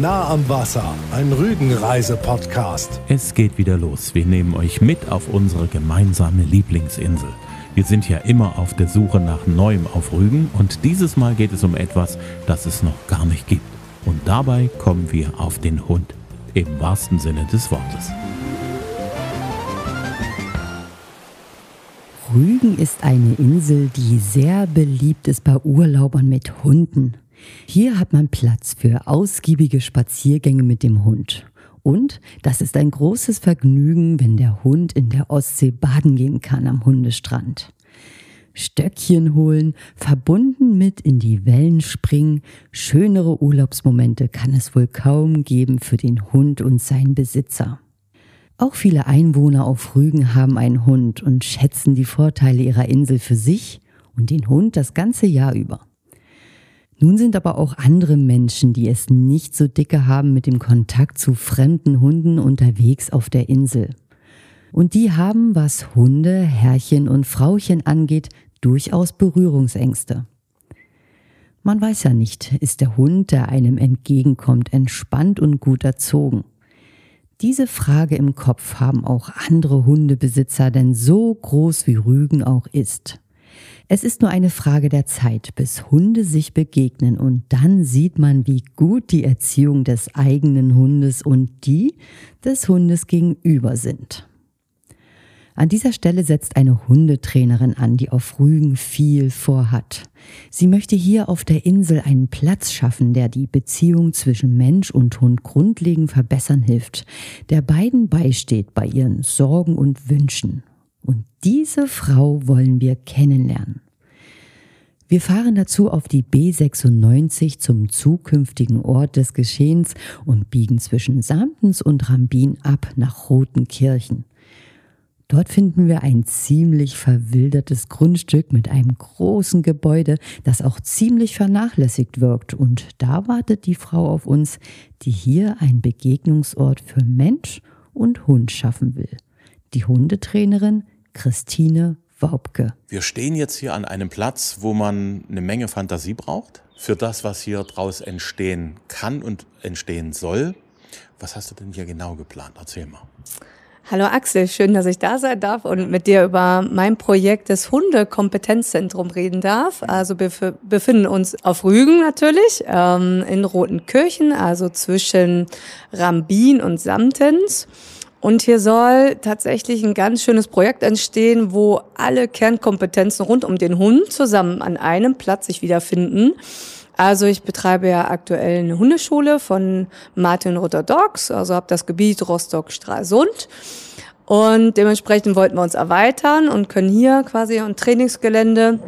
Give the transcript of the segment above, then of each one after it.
Nah am Wasser, ein Rügenreise-Podcast. Es geht wieder los. Wir nehmen euch mit auf unsere gemeinsame Lieblingsinsel. Wir sind ja immer auf der Suche nach Neuem auf Rügen und dieses Mal geht es um etwas, das es noch gar nicht gibt. Und dabei kommen wir auf den Hund. Im wahrsten Sinne des Wortes. Rügen ist eine Insel, die sehr beliebt ist bei Urlaubern mit Hunden. Hier hat man Platz für ausgiebige Spaziergänge mit dem Hund. Und das ist ein großes Vergnügen, wenn der Hund in der Ostsee baden gehen kann am Hundestrand. Stöckchen holen, verbunden mit in die Wellen springen, schönere Urlaubsmomente kann es wohl kaum geben für den Hund und seinen Besitzer. Auch viele Einwohner auf Rügen haben einen Hund und schätzen die Vorteile ihrer Insel für sich und den Hund das ganze Jahr über. Nun sind aber auch andere Menschen, die es nicht so dicke haben mit dem Kontakt zu fremden Hunden unterwegs auf der Insel. Und die haben, was Hunde, Herrchen und Frauchen angeht, durchaus Berührungsängste. Man weiß ja nicht, ist der Hund, der einem entgegenkommt, entspannt und gut erzogen. Diese Frage im Kopf haben auch andere Hundebesitzer, denn so groß wie Rügen auch ist. Es ist nur eine Frage der Zeit, bis Hunde sich begegnen und dann sieht man, wie gut die Erziehung des eigenen Hundes und die des Hundes gegenüber sind. An dieser Stelle setzt eine Hundetrainerin an, die auf Rügen viel vorhat. Sie möchte hier auf der Insel einen Platz schaffen, der die Beziehung zwischen Mensch und Hund grundlegend verbessern hilft, der beiden beisteht bei ihren Sorgen und Wünschen. Und diese Frau wollen wir kennenlernen. Wir fahren dazu auf die B96 zum zukünftigen Ort des Geschehens und biegen zwischen Samtens und Rambin ab nach Rotenkirchen. Dort finden wir ein ziemlich verwildertes Grundstück mit einem großen Gebäude, das auch ziemlich vernachlässigt wirkt. Und da wartet die Frau auf uns, die hier einen Begegnungsort für Mensch und Hund schaffen will. Die Hundetrainerin Christine Waubke. Wir stehen jetzt hier an einem Platz, wo man eine Menge Fantasie braucht für das, was hier draus entstehen kann und entstehen soll. Was hast du denn hier genau geplant? Erzähl mal. Hallo Axel, schön, dass ich da sein darf und mit dir über mein Projekt des Hundekompetenzzentrum reden darf. Also wir befinden uns auf Rügen natürlich, ähm, in Rotenkirchen, also zwischen Rambin und Samtens. Und hier soll tatsächlich ein ganz schönes Projekt entstehen, wo alle Kernkompetenzen rund um den Hund zusammen an einem Platz sich wiederfinden. Also ich betreibe ja aktuell eine Hundeschule von Martin Rutter Dogs, also habe das Gebiet Rostock-Stralsund. Und dementsprechend wollten wir uns erweitern und können hier quasi ein Trainingsgelände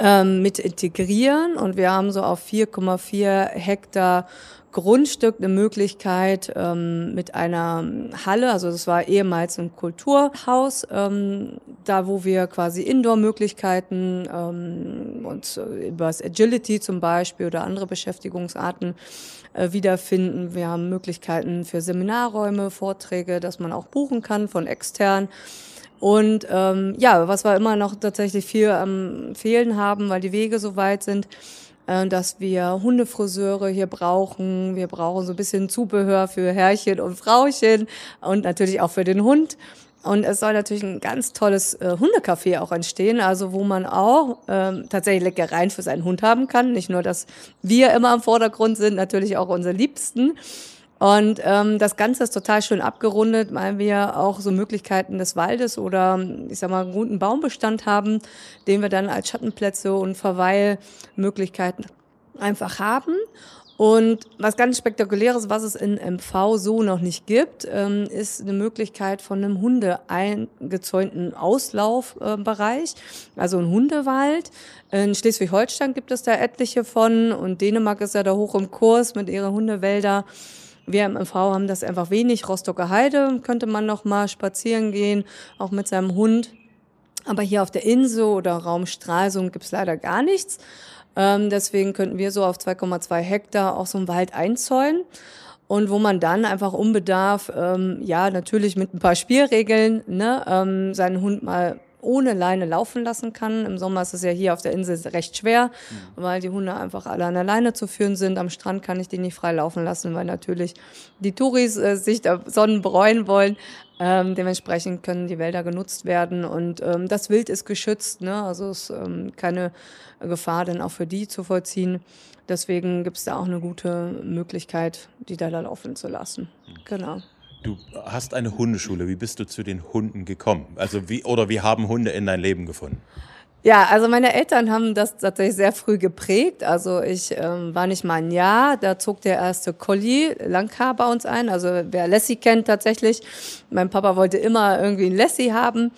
ähm, mit integrieren. Und wir haben so auf 4,4 Hektar Grundstück eine Möglichkeit ähm, mit einer Halle, also das war ehemals ein Kulturhaus, ähm, da wo wir quasi Indoor-Möglichkeiten ähm, und äh, über das Agility zum Beispiel oder andere Beschäftigungsarten äh, wiederfinden. Wir haben Möglichkeiten für Seminarräume, Vorträge, dass man auch buchen kann von extern. Und ähm, ja, was wir immer noch tatsächlich viel am ähm, Fehlen haben, weil die Wege so weit sind, dass wir Hundefriseure hier brauchen. Wir brauchen so ein bisschen Zubehör für Herrchen und Frauchen und natürlich auch für den Hund. Und es soll natürlich ein ganz tolles äh, Hundecafé auch entstehen, also wo man auch ähm, tatsächlich Leckereien für seinen Hund haben kann. Nicht nur, dass wir immer im Vordergrund sind, natürlich auch unsere Liebsten. Und ähm, das Ganze ist total schön abgerundet, weil wir auch so Möglichkeiten des Waldes oder ich sag mal einen guten Baumbestand haben, den wir dann als Schattenplätze und Verweilmöglichkeiten einfach haben. Und was ganz spektakuläres, was es in MV so noch nicht gibt, ähm, ist eine Möglichkeit von einem Hunde eingezäunten Auslaufbereich, also ein Hundewald. In Schleswig-Holstein gibt es da etliche von und Dänemark ist ja da hoch im Kurs mit ihren Hundewälder. Wir im MV haben das einfach wenig. Rostocker Heide könnte man noch mal spazieren gehen, auch mit seinem Hund. Aber hier auf der Insel oder Raum Stralsund gibt's leider gar nichts. Ähm, deswegen könnten wir so auf 2,2 Hektar auch so einen Wald einzäunen. Und wo man dann einfach unbedarf, ähm, ja, natürlich mit ein paar Spielregeln, ne, ähm, seinen Hund mal ohne Leine laufen lassen kann. Im Sommer ist es ja hier auf der Insel recht schwer, mhm. weil die Hunde einfach alle an der Leine zu führen sind. Am Strand kann ich die nicht frei laufen lassen, weil natürlich die Touris äh, sich da Sonnen bereuen wollen. Ähm, dementsprechend können die Wälder genutzt werden und ähm, das Wild ist geschützt, ne? also es ist ähm, keine Gefahr dann auch für die zu vollziehen. Deswegen gibt es da auch eine gute Möglichkeit, die da laufen zu lassen. Genau. Du hast eine Hundeschule. Wie bist du zu den Hunden gekommen? Also wie oder wie haben Hunde in dein Leben gefunden? Ja, also meine Eltern haben das tatsächlich sehr früh geprägt. Also ich ähm, war nicht mal ein Jahr, da zog der erste Collie Langhaar bei uns ein. Also wer Lassie kennt tatsächlich, mein Papa wollte immer irgendwie ein Lassie haben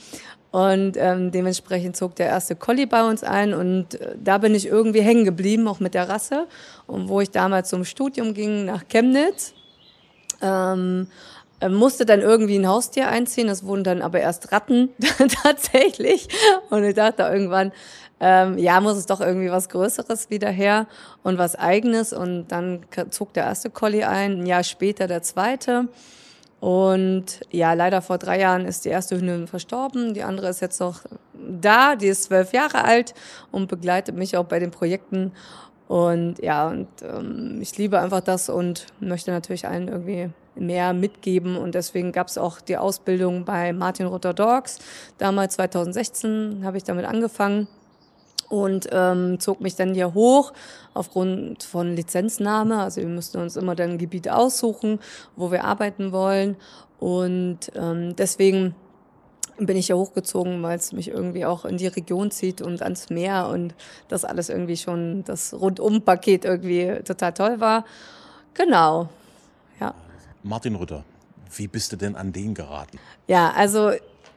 und ähm, dementsprechend zog der erste Collie bei uns ein und äh, da bin ich irgendwie hängen geblieben, auch mit der Rasse. Und wo ich damals zum Studium ging nach Chemnitz, ähm, äh, musste dann irgendwie ein Haustier einziehen. Das wurden dann aber erst Ratten tatsächlich. Und ich dachte irgendwann, ähm, ja, muss es doch irgendwie was Größeres wieder her und was Eigenes. Und dann zog der erste Collie ein, ein Jahr später der zweite. Und ja, leider vor drei Jahren ist die erste Hündin verstorben. Die andere ist jetzt noch da. Die ist zwölf Jahre alt und begleitet mich auch bei den Projekten. Und ja, und ähm, ich liebe einfach das und möchte natürlich allen irgendwie mehr mitgeben. Und deswegen gab es auch die Ausbildung bei Martin Rutter Dogs. Damals 2016 habe ich damit angefangen und ähm, zog mich dann hier hoch aufgrund von Lizenznahme. Also wir mussten uns immer dann ein Gebiet aussuchen, wo wir arbeiten wollen. Und ähm, deswegen bin ich ja hochgezogen, weil es mich irgendwie auch in die Region zieht und ans Meer und das alles irgendwie schon das Rundum-Paket irgendwie total toll war. Genau. Martin Rütter, wie bist du denn an den geraten? Ja, also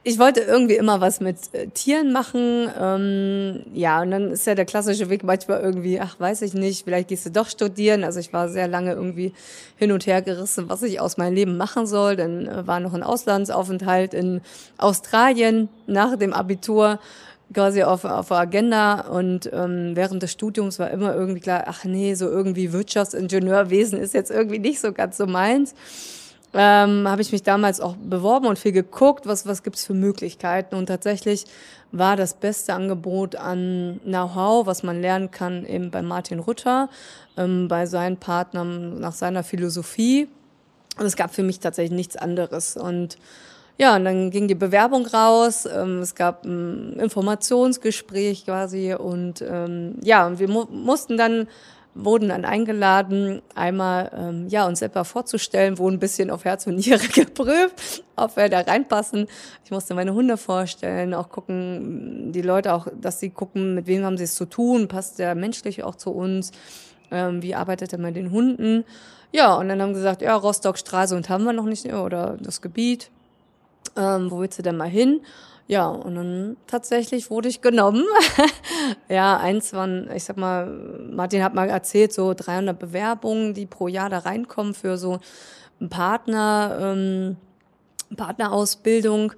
ich wollte irgendwie immer was mit äh, Tieren machen. Ähm, ja, und dann ist ja der klassische Weg manchmal irgendwie, ach, weiß ich nicht, vielleicht gehst du doch studieren. Also ich war sehr lange irgendwie hin und her gerissen, was ich aus meinem Leben machen soll. Dann äh, war noch ein Auslandsaufenthalt in Australien nach dem Abitur quasi auf, auf Agenda und ähm, während des Studiums war immer irgendwie klar, ach nee, so irgendwie Wirtschaftsingenieurwesen ist jetzt irgendwie nicht so ganz so meins ähm, habe ich mich damals auch beworben und viel geguckt, was, was gibt's für Möglichkeiten. Und tatsächlich war das beste Angebot an Know-how, was man lernen kann, eben bei Martin Rutter, ähm, bei seinen Partnern nach seiner Philosophie. Und es gab für mich tatsächlich nichts anderes. Und ja, und dann ging die Bewerbung raus. Ähm, es gab ein Informationsgespräch quasi. Und ähm, ja, und wir mu mussten dann wurden dann eingeladen, einmal ähm, ja, uns selber vorzustellen, wurden ein bisschen auf Herz und Niere geprüft, ob wir da reinpassen. Ich musste meine Hunde vorstellen, auch gucken, die Leute auch, dass sie gucken, mit wem haben sie es zu tun, passt der menschlich auch zu uns, ähm, wie arbeitet er mit den Hunden. Ja, und dann haben gesagt, ja, Rostock, Straße und haben wir noch nicht, oder das Gebiet. Ähm, wo willst du denn mal hin? Ja, und dann tatsächlich wurde ich genommen. ja, eins waren, ich sag mal, Martin hat mal erzählt, so 300 Bewerbungen, die pro Jahr da reinkommen für so einen Partner, ähm, Partnerausbildung.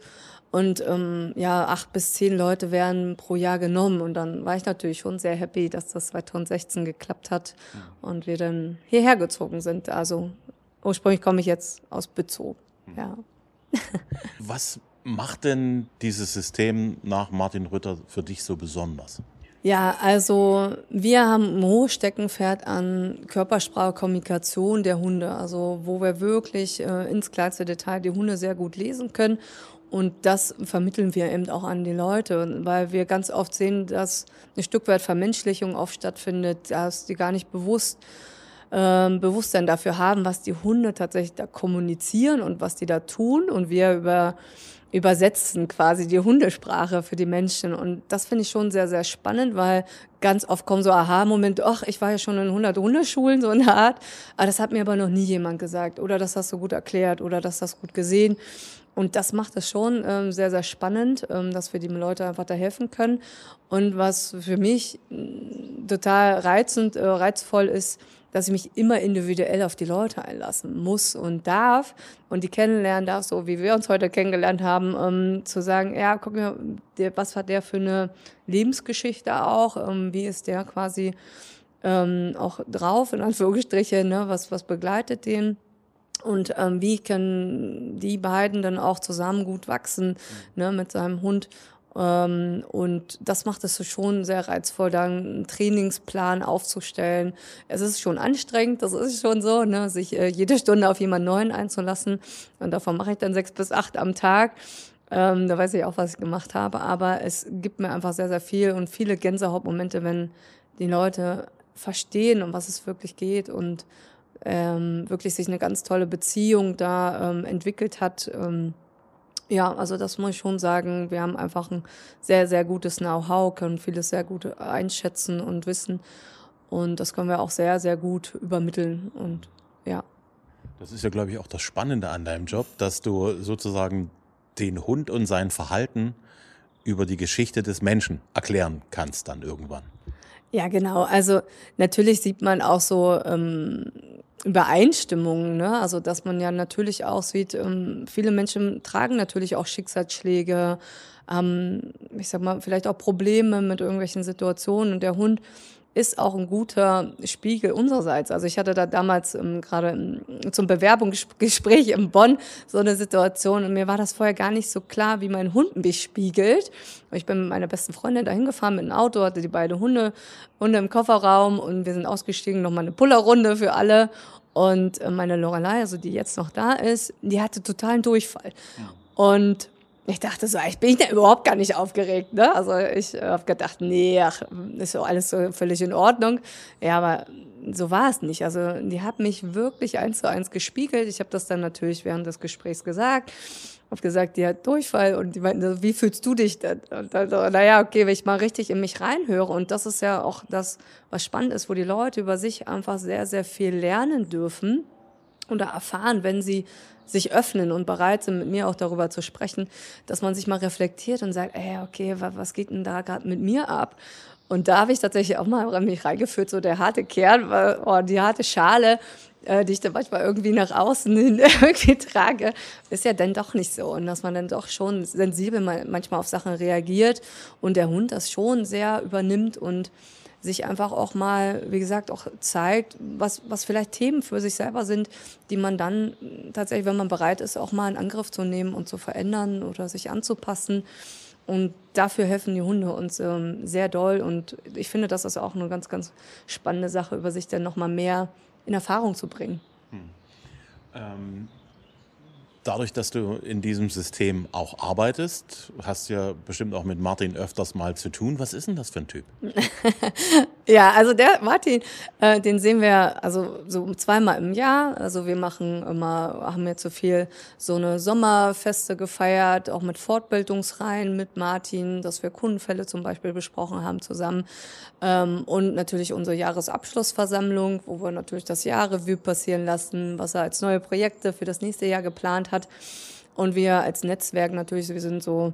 Und ähm, ja, acht bis zehn Leute werden pro Jahr genommen. Und dann war ich natürlich schon sehr happy, dass das 2016 geklappt hat mhm. und wir dann hierher gezogen sind. Also ursprünglich komme ich jetzt aus Bützow. Mhm. Ja. Was macht denn dieses System nach Martin Rütter für dich so besonders? Ja, also wir haben ein hohes Steckenpferd an Körpersprache, Kommunikation der Hunde, also wo wir wirklich äh, ins kleinste Detail die Hunde sehr gut lesen können. Und das vermitteln wir eben auch an die Leute, weil wir ganz oft sehen, dass ein Stück weit Vermenschlichung oft stattfindet, dass die gar nicht bewusst ähm, Bewusstsein dafür haben, was die Hunde tatsächlich da kommunizieren und was die da tun. Und wir über übersetzen quasi die Hundesprache für die Menschen. Und das finde ich schon sehr, sehr spannend, weil ganz oft kommen so Aha-Momente, ach, ich war ja schon in 100 Hundeschulen, so eine Art. Aber das hat mir aber noch nie jemand gesagt. Oder das hast du gut erklärt oder das hast du gut gesehen. Und das macht es schon ähm, sehr, sehr spannend, ähm, dass wir die Leute einfach da helfen können. Und was für mich mm, total reizend, äh, reizvoll ist, dass ich mich immer individuell auf die Leute einlassen muss und darf und die kennenlernen darf, so wie wir uns heute kennengelernt haben, ähm, zu sagen, ja, guck mal, der, was hat der für eine Lebensgeschichte auch, ähm, wie ist der quasi ähm, auch drauf, in Anführungsstrichen, ne, was, was begleitet den? Und ähm, wie können die beiden dann auch zusammen gut wachsen mhm. ne, mit seinem Hund? Ähm, und das macht es schon sehr reizvoll, dann einen Trainingsplan aufzustellen. Es ist schon anstrengend, das ist schon so, ne, sich äh, jede Stunde auf jemanden Neuen einzulassen. Und davon mache ich dann sechs bis acht am Tag. Ähm, da weiß ich auch, was ich gemacht habe. Aber es gibt mir einfach sehr, sehr viel und viele Gänsehautmomente, wenn die Leute verstehen, um was es wirklich geht und ähm, wirklich sich eine ganz tolle Beziehung da ähm, entwickelt hat. Ähm, ja, also das muss ich schon sagen. Wir haben einfach ein sehr, sehr gutes Know-how, können vieles sehr gut einschätzen und wissen. Und das können wir auch sehr, sehr gut übermitteln. Und ja. Das ist ja, glaube ich, auch das Spannende an deinem Job, dass du sozusagen den Hund und sein Verhalten über die Geschichte des Menschen erklären kannst dann irgendwann. Ja, genau. Also natürlich sieht man auch so ähm, Übereinstimmungen, ne? Also dass man ja natürlich auch sieht, ähm, viele Menschen tragen natürlich auch Schicksalsschläge, ähm, ich sag mal, vielleicht auch Probleme mit irgendwelchen Situationen und der Hund ist auch ein guter Spiegel unsererseits. Also ich hatte da damals ähm, gerade zum Bewerbungsgespräch in Bonn so eine Situation und mir war das vorher gar nicht so klar, wie mein Hund mich spiegelt. Ich bin mit meiner besten Freundin dahin gefahren mit einem Auto, hatte die beiden Hunde, Hunde im Kofferraum und wir sind ausgestiegen, nochmal eine Pullerrunde für alle. Und äh, meine Lorelei, also die jetzt noch da ist, die hatte totalen Durchfall. Und ich dachte so, ich bin da überhaupt gar nicht aufgeregt. Ne? Also ich äh, habe gedacht, nee, ach, ist so alles so völlig in Ordnung. Ja, aber so war es nicht. Also die hat mich wirklich eins zu eins gespiegelt. Ich habe das dann natürlich während des Gesprächs gesagt. Habe gesagt, die hat Durchfall und die meinten, wie fühlst du dich denn? Und dann so, naja, okay, wenn ich mal richtig in mich reinhöre und das ist ja auch das, was spannend ist, wo die Leute über sich einfach sehr, sehr viel lernen dürfen oder erfahren, wenn sie sich öffnen und bereit sind, mit mir auch darüber zu sprechen, dass man sich mal reflektiert und sagt, ey, okay, was geht denn da gerade mit mir ab? Und da habe ich tatsächlich auch mal mich reingeführt, so der harte Kern, oh, die harte Schale, äh, die ich dann manchmal irgendwie nach außen hin irgendwie trage, ist ja dann doch nicht so. Und dass man dann doch schon sensibel manchmal auf Sachen reagiert und der Hund das schon sehr übernimmt und sich einfach auch mal, wie gesagt, auch zeigt, was, was vielleicht Themen für sich selber sind, die man dann tatsächlich, wenn man bereit ist, auch mal in Angriff zu nehmen und zu verändern oder sich anzupassen. Und dafür helfen die Hunde uns ähm, sehr doll. Und ich finde, das ist auch eine ganz, ganz spannende Sache, über sich dann nochmal mehr in Erfahrung zu bringen. Hm. Ähm, Dadurch, dass du in diesem System auch arbeitest, hast du ja bestimmt auch mit Martin öfters mal zu tun. Was ist denn das für ein Typ? ja, also der Martin, äh, den sehen wir also so zweimal im Jahr. Also wir machen immer, haben jetzt so viel so eine Sommerfeste gefeiert, auch mit Fortbildungsreihen mit Martin, dass wir Kundenfälle zum Beispiel besprochen haben zusammen. Ähm, und natürlich unsere Jahresabschlussversammlung, wo wir natürlich das Jahrrevue passieren lassen, was er als neue Projekte für das nächste Jahr geplant hat. Und wir als Netzwerk natürlich, wir sind so,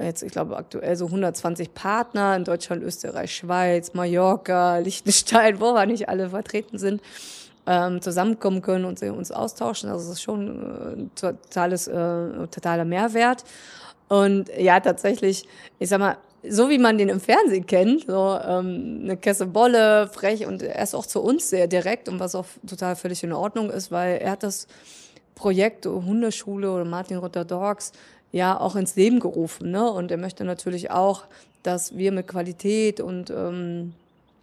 jetzt, ich glaube, aktuell so 120 Partner in Deutschland, Österreich, Schweiz, Mallorca, Liechtenstein, wo wir nicht alle vertreten sind, ähm, zusammenkommen können und uns austauschen. Also das ist schon äh, totales, äh, totaler Mehrwert. Und ja, tatsächlich, ich sag mal, so wie man den im Fernsehen kennt, so ähm, eine Kesse Bolle, frech und er ist auch zu uns sehr direkt und was auch total völlig in Ordnung ist, weil er hat das Projekt Hundeschule oder Martin Rutter Dogs ja auch ins Leben gerufen, ne? Und er möchte natürlich auch, dass wir mit Qualität und ähm,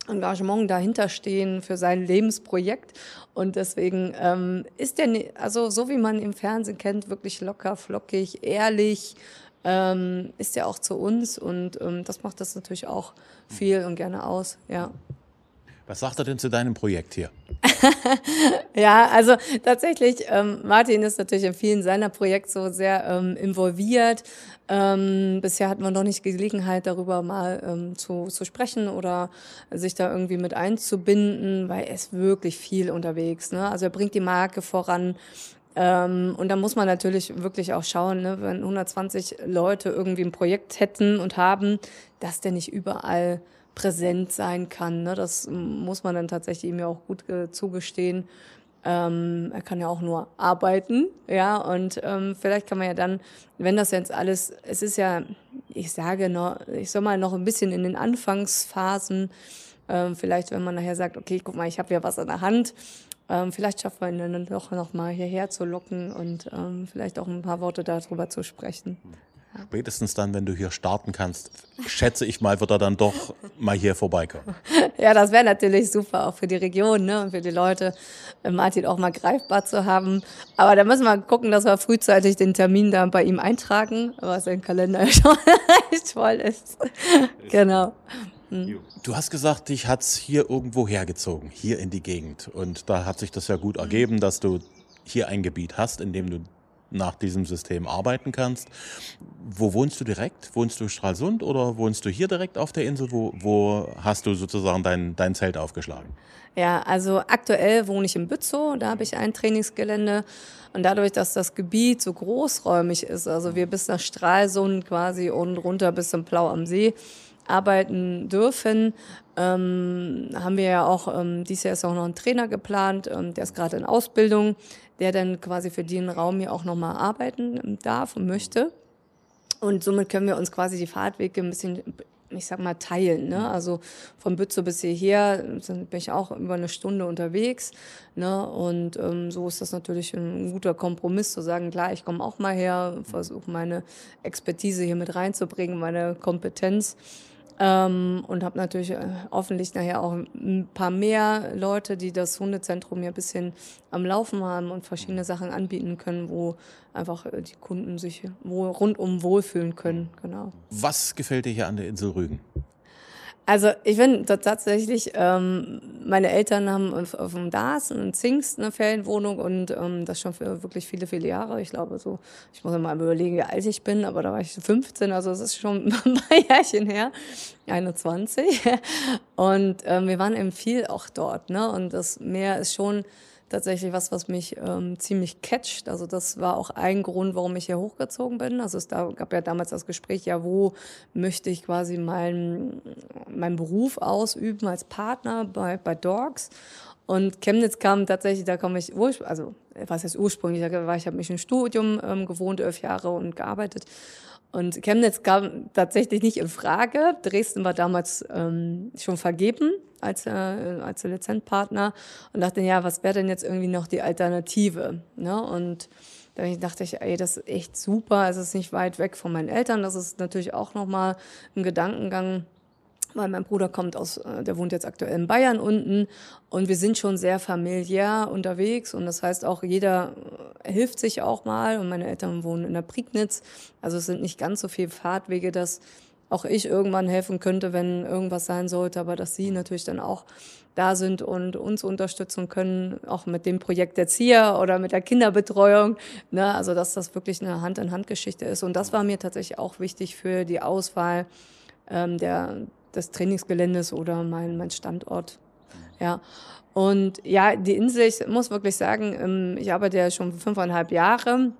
Engagement dahinter stehen für sein Lebensprojekt. Und deswegen ähm, ist er, also so wie man im Fernsehen kennt, wirklich locker, flockig, ehrlich, ähm, ist ja auch zu uns und ähm, das macht das natürlich auch viel und gerne aus, ja. Was sagt er denn zu deinem Projekt hier? ja, also tatsächlich, ähm, Martin ist natürlich in vielen seiner Projekte so sehr ähm, involviert. Ähm, bisher hatten wir noch nicht Gelegenheit, darüber mal ähm, zu, zu sprechen oder sich da irgendwie mit einzubinden, weil er ist wirklich viel unterwegs. Ne? Also er bringt die Marke voran. Ähm, und da muss man natürlich wirklich auch schauen, ne, wenn 120 Leute irgendwie ein Projekt hätten und haben, dass der nicht überall präsent sein kann. Ne? Das muss man dann tatsächlich ihm ja auch gut äh, zugestehen. Ähm, er kann ja auch nur arbeiten, ja, und ähm, vielleicht kann man ja dann, wenn das jetzt alles, es ist ja, ich sage noch, ich soll mal noch ein bisschen in den Anfangsphasen, ähm, vielleicht wenn man nachher sagt, okay, guck mal, ich habe ja was an der Hand, ähm, vielleicht schaffen wir ihn dann doch noch mal hierher zu locken und ähm, vielleicht auch ein paar Worte darüber zu sprechen. Spätestens dann, wenn du hier starten kannst, schätze ich mal, wird er dann doch mal hier vorbeikommen. Ja, das wäre natürlich super, auch für die Region ne, und für die Leute, äh, Martin auch mal greifbar zu haben. Aber da müssen wir gucken, dass wir frühzeitig den Termin da bei ihm eintragen, was sein Kalender schon echt voll ist. Genau. Du hast gesagt, dich hat es hier irgendwo hergezogen, hier in die Gegend. Und da hat sich das ja gut ergeben, dass du hier ein Gebiet hast, in dem du nach diesem System arbeiten kannst. Wo wohnst du direkt? Wohnst du in Stralsund oder wohnst du hier direkt auf der Insel? Wo, wo hast du sozusagen dein, dein Zelt aufgeschlagen? Ja, also aktuell wohne ich in Bützow, da habe ich ein Trainingsgelände. Und dadurch, dass das Gebiet so großräumig ist, also wir bis nach Stralsund quasi und runter bis zum Plau am See, arbeiten dürfen, ähm, haben wir ja auch, ähm, dieses Jahr ist auch noch ein Trainer geplant, ähm, der ist gerade in Ausbildung, der dann quasi für den Raum hier auch nochmal arbeiten darf und möchte. Und somit können wir uns quasi die Fahrtwege ein bisschen, ich sag mal, teilen. Ne? Also von Bützow bis hierher bin ich auch über eine Stunde unterwegs. Ne? Und ähm, so ist das natürlich ein guter Kompromiss zu sagen, klar, ich komme auch mal her, versuche meine Expertise hier mit reinzubringen, meine Kompetenz. Ähm, und habe natürlich äh, hoffentlich nachher auch ein paar mehr Leute, die das Hundezentrum hier ein bisschen am Laufen haben und verschiedene Sachen anbieten können, wo einfach äh, die Kunden sich wo rundum wohlfühlen können. Genau. Was gefällt dir hier an der Insel Rügen? Also ich finde tatsächlich, ähm, meine Eltern haben auf, auf dem DAS in Zingst eine Ferienwohnung und ähm, das schon für wirklich viele, viele Jahre. Ich glaube so, ich muss mal überlegen, wie alt ich bin, aber da war ich 15, also es ist schon ein paar Jährchen her, 21. Und ähm, wir waren eben viel auch dort, ne? Und das Meer ist schon tatsächlich was, was mich ähm, ziemlich catcht. Also das war auch ein Grund, warum ich hier hochgezogen bin. Also es gab ja damals das Gespräch, ja, wo möchte ich quasi meinen meinen Beruf ausüben als Partner bei, bei Dogs. Und Chemnitz kam tatsächlich, da komme ich ursprünglich, also was heißt ursprünglich, da war ich habe mich im Studium ähm, gewohnt, elf Jahre und gearbeitet. Und Chemnitz kam tatsächlich nicht in Frage. Dresden war damals ähm, schon vergeben als, äh, als Lizenzpartner und dachte, ja, was wäre denn jetzt irgendwie noch die Alternative? Ne? Und dann dachte ich, ey, das ist echt super. Es ist nicht weit weg von meinen Eltern. Das ist natürlich auch nochmal ein Gedankengang, weil mein Bruder kommt aus, äh, der wohnt jetzt aktuell in Bayern unten und wir sind schon sehr familiär unterwegs und das heißt auch jeder äh, hilft sich auch mal und meine Eltern wohnen in der Prignitz, also es sind nicht ganz so viele Fahrtwege, dass auch ich irgendwann helfen könnte, wenn irgendwas sein sollte, aber dass sie natürlich dann auch da sind und uns unterstützen können, auch mit dem Projekt Erzieher oder mit der Kinderbetreuung. Ne? Also dass das wirklich eine Hand-in-Hand-Geschichte ist. Und das war mir tatsächlich auch wichtig für die Auswahl ähm, der, des Trainingsgeländes oder mein, mein Standort. Ja. Und ja, die Insel, ich muss wirklich sagen, ähm, ich arbeite ja schon fünfeinhalb Jahre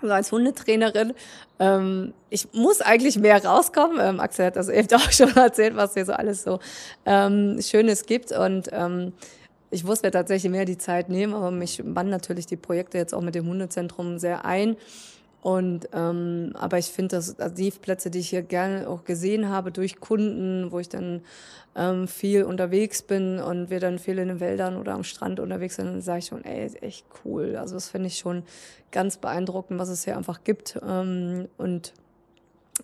also als Hundetrainerin. Ähm, ich muss eigentlich mehr rauskommen. Ähm, Axel hat das eben auch schon erzählt, was hier so alles so Schönes gibt. Und ich muss mir tatsächlich mehr die Zeit nehmen, aber mich bannen natürlich die Projekte jetzt auch mit dem Hundezentrum sehr ein. Und ähm, aber ich finde, dass also die Plätze, die ich hier gerne auch gesehen habe durch Kunden, wo ich dann ähm, viel unterwegs bin und wir dann viel in den Wäldern oder am Strand unterwegs sind, dann sage ich schon, ey, echt cool. Also das finde ich schon ganz beeindruckend, was es hier einfach gibt. Ähm, und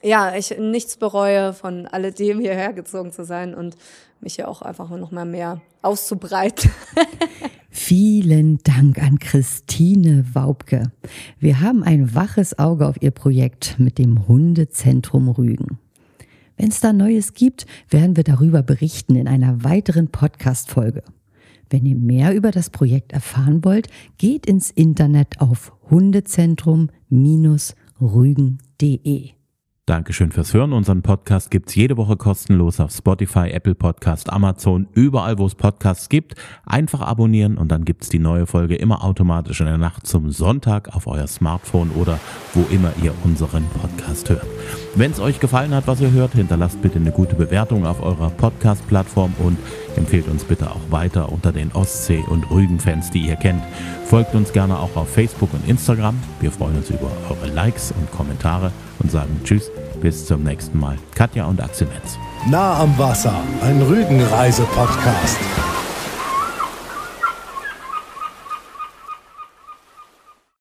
ja, ich nichts bereue, von alledem hierher gezogen zu sein und mich hier auch einfach noch mal mehr auszubreiten. Vielen Dank an Christine Waubke. Wir haben ein waches Auge auf ihr Projekt mit dem Hundezentrum Rügen. Wenn es da Neues gibt, werden wir darüber berichten in einer weiteren Podcast-Folge. Wenn ihr mehr über das Projekt erfahren wollt, geht ins Internet auf hundezentrum-rügen.de. Dankeschön fürs Hören. Unseren Podcast gibt's jede Woche kostenlos auf Spotify, Apple Podcast, Amazon, überall wo es Podcasts gibt. Einfach abonnieren und dann gibt's die neue Folge immer automatisch in der Nacht zum Sonntag auf euer Smartphone oder wo immer ihr unseren Podcast hört. Wenn es euch gefallen hat, was ihr hört, hinterlasst bitte eine gute Bewertung auf eurer Podcast-Plattform und empfehlt uns bitte auch weiter unter den Ostsee- und Rügen-Fans, die ihr kennt. Folgt uns gerne auch auf Facebook und Instagram. Wir freuen uns über eure Likes und Kommentare und sagen Tschüss, bis zum nächsten Mal. Katja und Axel Metz. Nah am Wasser, ein Rügenreise-Podcast.